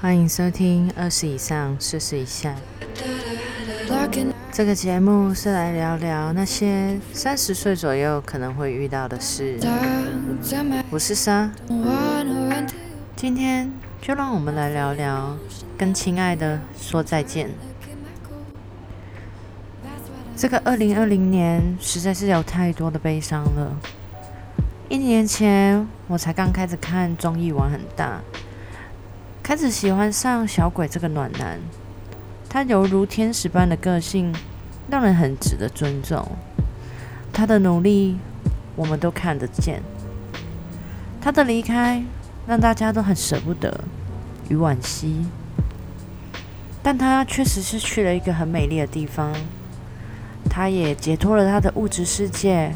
欢迎收听二十以上，四十以下。这个节目是来聊聊那些三十岁左右可能会遇到的事。我是莎，今天就让我们来聊聊跟亲爱的说再见。这个二零二零年实在是有太多的悲伤了。一年前我才刚开始看综艺玩很大。开始喜欢上小鬼这个暖男，他犹如天使般的个性，让人很值得尊重。他的努力，我们都看得见。他的离开，让大家都很舍不得与惋惜。但他确实是去了一个很美丽的地方，他也解脱了他的物质世界，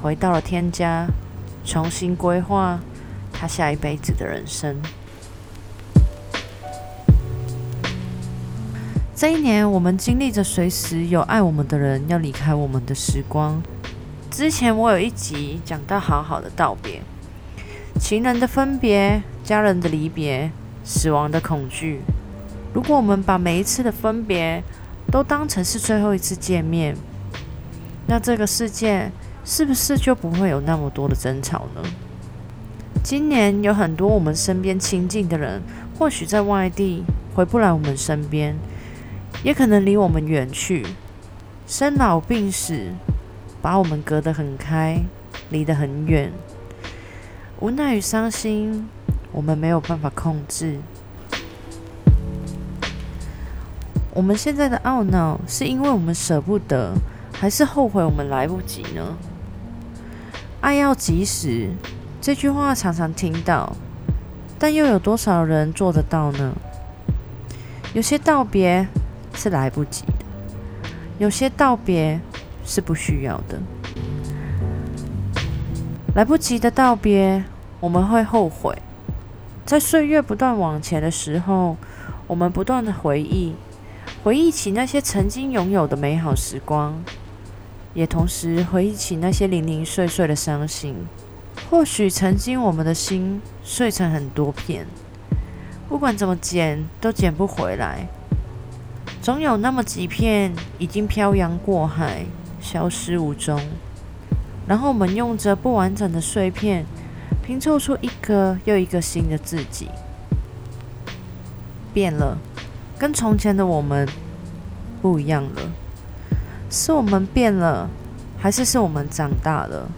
回到了天家，重新规划他下一辈子的人生。这一年，我们经历着随时有爱我们的人要离开我们的时光。之前我有一集讲到好好的道别，情人的分别，家人的离别，死亡的恐惧。如果我们把每一次的分别都当成是最后一次见面，那这个世界是不是就不会有那么多的争吵呢？今年有很多我们身边亲近的人，或许在外地回不来我们身边。也可能离我们远去，生老病死把我们隔得很开，离得很远。无奈与伤心，我们没有办法控制。我们现在的懊恼，是因为我们舍不得，还是后悔我们来不及呢？爱要及时，这句话常常听到，但又有多少人做得到呢？有些道别。是来不及的，有些道别是不需要的。来不及的道别，我们会后悔。在岁月不断往前的时候，我们不断的回忆，回忆起那些曾经拥有的美好时光，也同时回忆起那些零零碎碎的伤心。或许曾经我们的心碎成很多片，不管怎么捡，都捡不回来。总有那么几片已经漂洋过海，消失无踪。然后我们用着不完整的碎片，拼凑出一个又一个新的自己。变了，跟从前的我们不一样了。是我们变了，还是是我们长大了？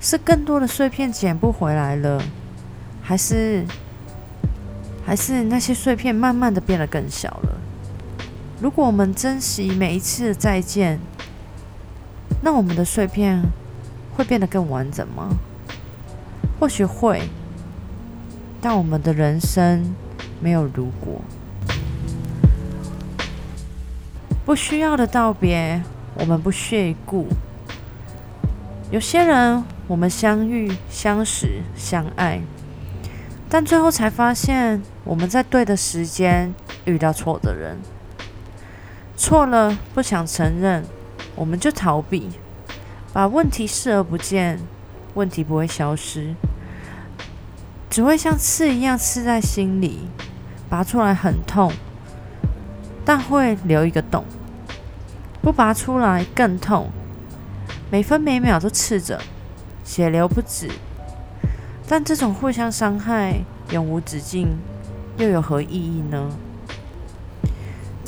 是更多的碎片捡不回来了，还是还是那些碎片慢慢的变得更小了？如果我们珍惜每一次的再见，那我们的碎片会变得更完整吗？或许会，但我们的人生没有如果。不需要的道别，我们不屑一顾。有些人，我们相遇、相识、相爱，但最后才发现，我们在对的时间遇到错的人。错了，不想承认，我们就逃避，把问题视而不见。问题不会消失，只会像刺一样刺在心里，拔出来很痛，但会留一个洞。不拔出来更痛，每分每秒都刺着，血流不止。但这种互相伤害永无止境，又有何意义呢？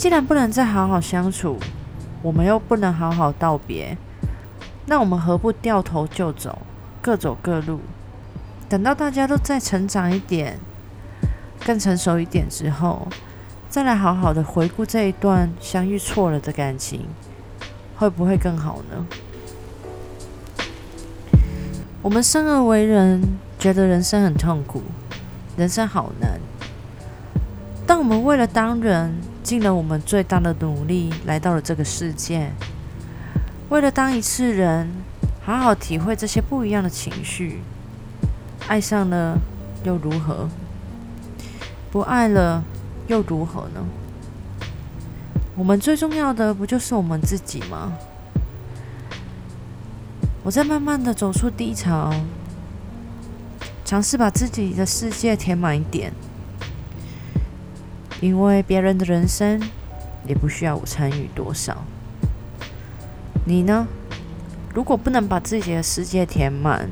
既然不能再好好相处，我们又不能好好道别，那我们何不掉头就走，各走各路？等到大家都再成长一点、更成熟一点之后，再来好好的回顾这一段相遇错了的感情，会不会更好呢？我们生而为人，觉得人生很痛苦，人生好难。当我们为了当人，尽了我们最大的努力，来到了这个世界。为了当一次人，好好体会这些不一样的情绪。爱上了又如何？不爱了又如何呢？我们最重要的不就是我们自己吗？我在慢慢的走出低潮，尝试把自己的世界填满一点。因为别人的人生也不需要我参与多少。你呢？如果不能把自己的世界填满，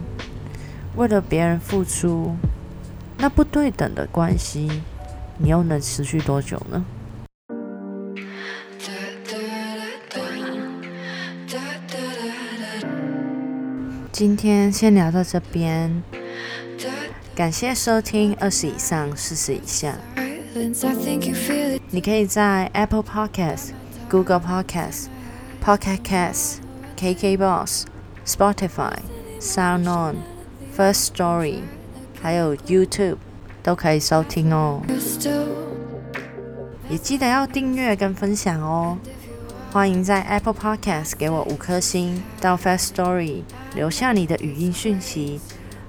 为了别人付出，那不对等的关系，你又能持续多久呢？今天先聊到这边，感谢收听二十以上四十以下。你可以在 Apple Podcast、Google Podcast、Pocket Casts、KKBox、Spotify、Sound On、First Story，还有 YouTube 都可以收听哦。也记得要订阅跟分享哦。欢迎在 Apple Podcast 给我五颗星，到 First Story 留下你的语音讯息，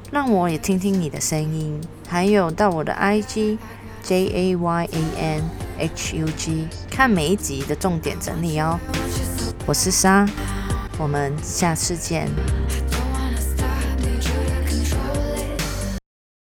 让我也听听你的声音。还有到我的 IG。J A Y A N H U G，看每一集的重点整理哦。我是莎，我们下次见。